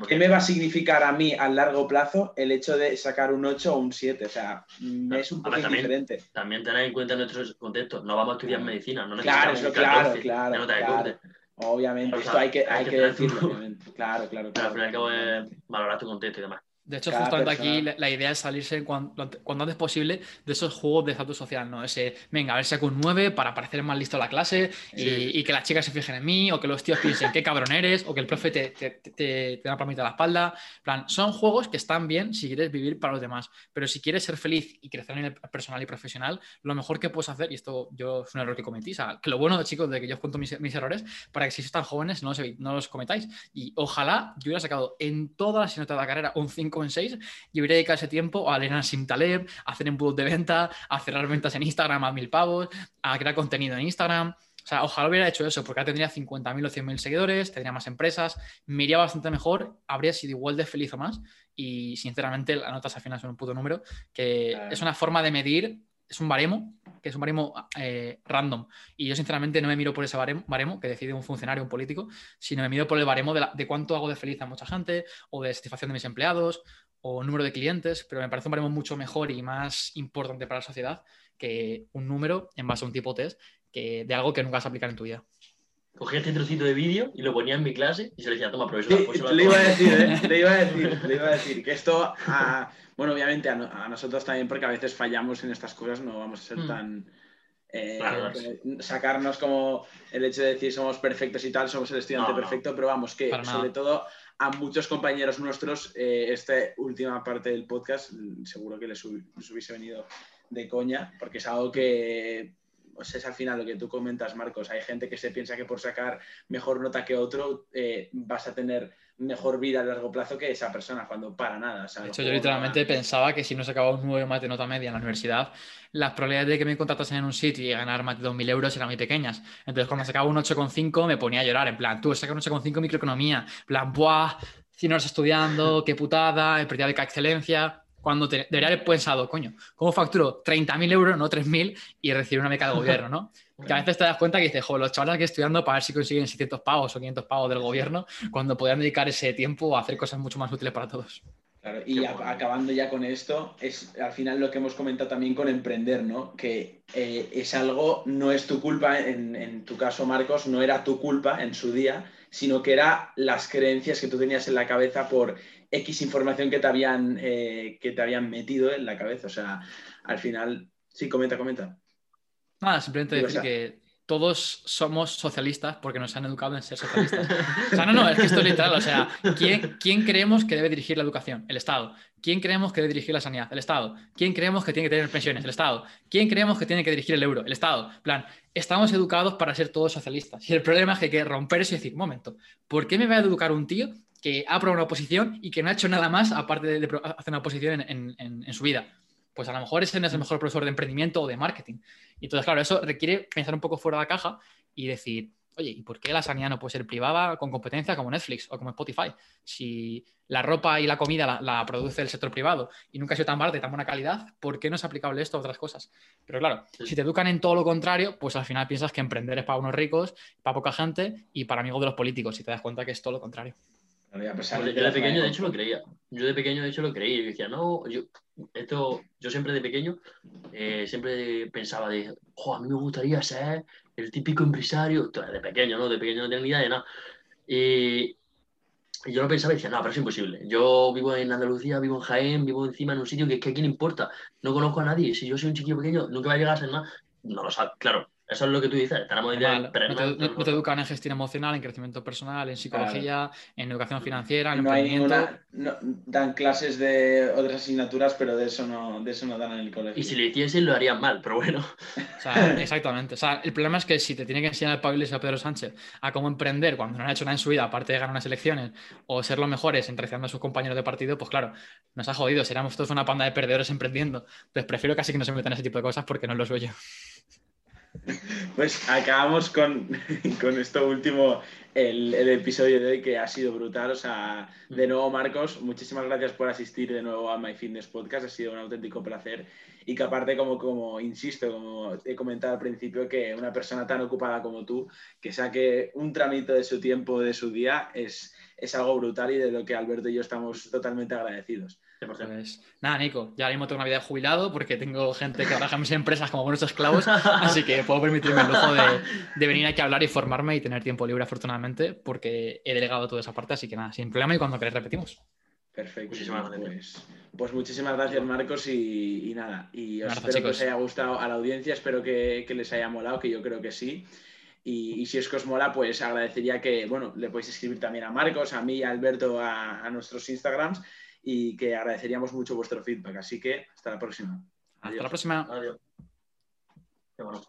S1: ¿qué me va a significar a mí a largo plazo el hecho de sacar un 8 o un 7? O sea, mm, es un poco diferente.
S2: También tener en cuenta en nuestro contexto, no vamos a estudiar medicina, no
S1: necesitamos claro, claro, claro, claro. Obviamente, esto hay que, hay que decirlo. Claro, claro, claro.
S2: Pero al fin y al cabo es valorar tu contexto y demás.
S3: De hecho, justamente aquí la, idea es salirse cuando, antes posible de esos juegos de estatus social, ¿no? Ese, venga, a ver si saco un 9 para parecer más listo en la clase y, que las chicas se fijen en mí, o que los tíos piensen qué cabrón eres, o que el profe te, te, te, te da palmita a la espalda. plan, son juegos que están bien si quieres vivir para los demás, pero si quieres ser feliz y crecer en el personal y profesional, lo mejor que puedes hacer, y esto yo es un error que cometí, o sea, que lo bueno, chicos, de que yo os cuento mis, errores, para que si están jóvenes no los, no los cometáis. Y ojalá yo hubiera sacado en todas las notas de la carrera un 5 en 6 y hubiera dedicado ese tiempo a leer a Simtaleb, a hacer embudos de venta, a cerrar ventas en Instagram a mil pavos, a crear contenido en Instagram. O sea, ojalá hubiera hecho eso, porque ahora tendría 50.000 o 100.000 seguidores, tendría más empresas, me iría bastante mejor, habría sido igual de feliz o más. Y sinceramente, las notas al final son un puto número, que es una forma de medir, es un baremo, que es un baremo eh, random. Y yo, sinceramente, no me miro por ese baremo, que decide un funcionario, un político, sino me miro por el baremo de, de, cuánto hago de feliz a mucha gente, o de satisfacción de mis empleados, o número de clientes, pero me parece un baremo mucho mejor y más importante para la sociedad que un número en base a un tipo test que, de algo que nunca vas a aplicar en tu vida.
S2: Cogía este trocito de vídeo y lo ponía en mi clase y se le decía, toma, profesor.
S1: Pues le, iba a decir, ¿eh? le iba a decir, le iba a decir que esto, bueno, obviamente a, nosotros también, porque a veces fallamos en estas cosas, no vamos a ser mm. tan... Eh, sacarnos como el hecho de decir somos perfectos y tal, somos el estudiante perfecto, pero vamos, que sobre todo a muchos compañeros nuestros eh, esta última parte del podcast seguro que les, hubiese venido de coña, porque es algo que pues es al final lo que tú comentas, Marcos. Hay gente que se piensa que por sacar mejor nota que otro eh, vas a tener mejor vida a largo plazo que esa persona, cuando para nada.
S3: de hecho, yo literalmente pensaba que si no sacaba un 9 más de nota media en la universidad, las probabilidades de que me contratasen en un sitio y ganar más de 2.000 euros eran muy pequeñas. Entonces, cuando sacaba un 8,5 me ponía a llorar, en plan, tú sacas un 8,5 microeconomía, en plan, ¡buah! 100 horas estudiando, qué putada, he perdido de excelencia. Cuando debería haber pensado, coño, ¿cómo facturo 30.000 euros, no 3.000, y recibir una beca del gobierno, ¿no? Que a veces te das cuenta que dices, joder, los chavales que estudiando para ver si consiguen 600 pavos o 500 pavos del gobierno, cuando podrían dedicar ese tiempo a hacer cosas mucho más útiles para todos.
S1: Claro, y acabando ya con esto, es al final lo que hemos comentado también con emprender, ¿no? Que eh, es algo, no es tu culpa, en, en, tu caso, Marcos, no era tu culpa en su día, sino que era las creencias que tú tenías en la cabeza por X información que te habían, eh, que te habían metido en la cabeza. O sea, al final, sí, comenta, comenta.
S3: Nada, simplemente decir que todos somos socialistas porque nos han educado en ser socialistas. O sea, no, no, es que esto es literal. O sea, ¿quién, ¿quién creemos que debe dirigir la educación? El Estado. ¿Quién creemos que debe dirigir la sanidad? El Estado. ¿Quién creemos que tiene que tener pensiones? El Estado. ¿Quién creemos que tiene que dirigir el euro? El Estado. En plan, estamos educados para ser todos socialistas. Y el problema es que hay que romper eso y decir, un momento, ¿por qué me va a educar un tío que ha aprobado una oposición y que no ha hecho nada más aparte de, hacer una oposición en, su vida? Pues a lo mejor ese no es el mejor profesor de emprendimiento o de marketing. Y entonces, claro, eso requiere pensar un poco fuera de la caja y decir, oye, ¿y por qué la sanidad no puede ser privada con competencia como Netflix o como Spotify? Si la ropa y la comida la, produce el sector privado y nunca ha sido tan barata y tan buena calidad, ¿por qué no es aplicable esto a otras cosas? Pero claro, si te educan en todo lo contrario, pues al final piensas que emprender es para unos ricos, para poca gente y para amigos de los políticos, y te das cuenta que es todo lo contrario.
S2: Yo de pequeño, de hecho, lo creía. Yo de pequeño, de hecho, lo creía. Yo decía, no, yo, esto, yo siempre de pequeño, eh, siempre pensaba de, a mí me gustaría ser el típico empresario, de pequeño, ¿no? De pequeño no tenía ni idea de nada. Y, yo lo pensaba y decía, no, pero es imposible. Yo vivo en Andalucía, vivo en Jaén, vivo encima en un sitio que, que a quién importa. No conozco a nadie. Si yo soy un chiquillo pequeño, nunca va a llegar a ser nada. No lo sabe. Claro, eso es lo que tú dices. Tenemos
S3: no, te, educan en gestión emocional, en crecimiento personal, en psicología, en educación financiera, en no Hay ninguna,
S1: dan clases de otras asignaturas, pero de eso no, de eso no dan en el colegio.
S2: Y si le hiciesen, lo harían mal, pero bueno.
S3: exactamente. O sea, el problema es que si te tiene que enseñar el Pablo y a Pedro Sánchez a cómo emprender cuando no han hecho nada en su vida, aparte de ganar unas elecciones o ser los mejores entrevistando a sus compañeros de partido, pues claro, nos ha jodido. Seríamos todos una panda de perdedores emprendiendo. Entonces prefiero casi que no se metan en ese tipo de cosas porque no es lo suyo.
S1: Pues acabamos con, esto último, el, episodio de hoy que ha sido brutal. O sea, de nuevo, Marcos, muchísimas gracias por asistir de nuevo a My Fitness Podcast. Ha sido un auténtico placer. Y que aparte, como, como insisto, como he comentado al principio, que una persona tan ocupada como tú, que saque un tramito de su tiempo, de su día, es, es algo brutal y de lo que Alberto y yo estamos totalmente agradecidos.
S3: Pues, nada, Nico, ya mismo tengo una vida de jubilado porque tengo gente que trabaja en mis empresas como buenos esclavos, así que puedo permitirme el lujo de, venir aquí a hablar y formarme y tener tiempo libre, afortunadamente, porque he delegado toda esa parte, así que nada, sin problema y cuando queréis repetimos.
S1: Perfecto. Muchísimas gracias. Pues, pues, muchísimas gracias, Marcos, y, nada. Y espero que os haya gustado a la audiencia, espero que, les haya molado, que yo creo que sí. Y, si es que os mola, pues agradecería que, bueno, le podéis escribir también a Marcos, a mí, a Alberto, a, a nuestros Instagrams y que agradeceríamos mucho vuestro feedback. Así que hasta la próxima.
S3: Hasta la próxima.
S2: Adiós. Qué bueno.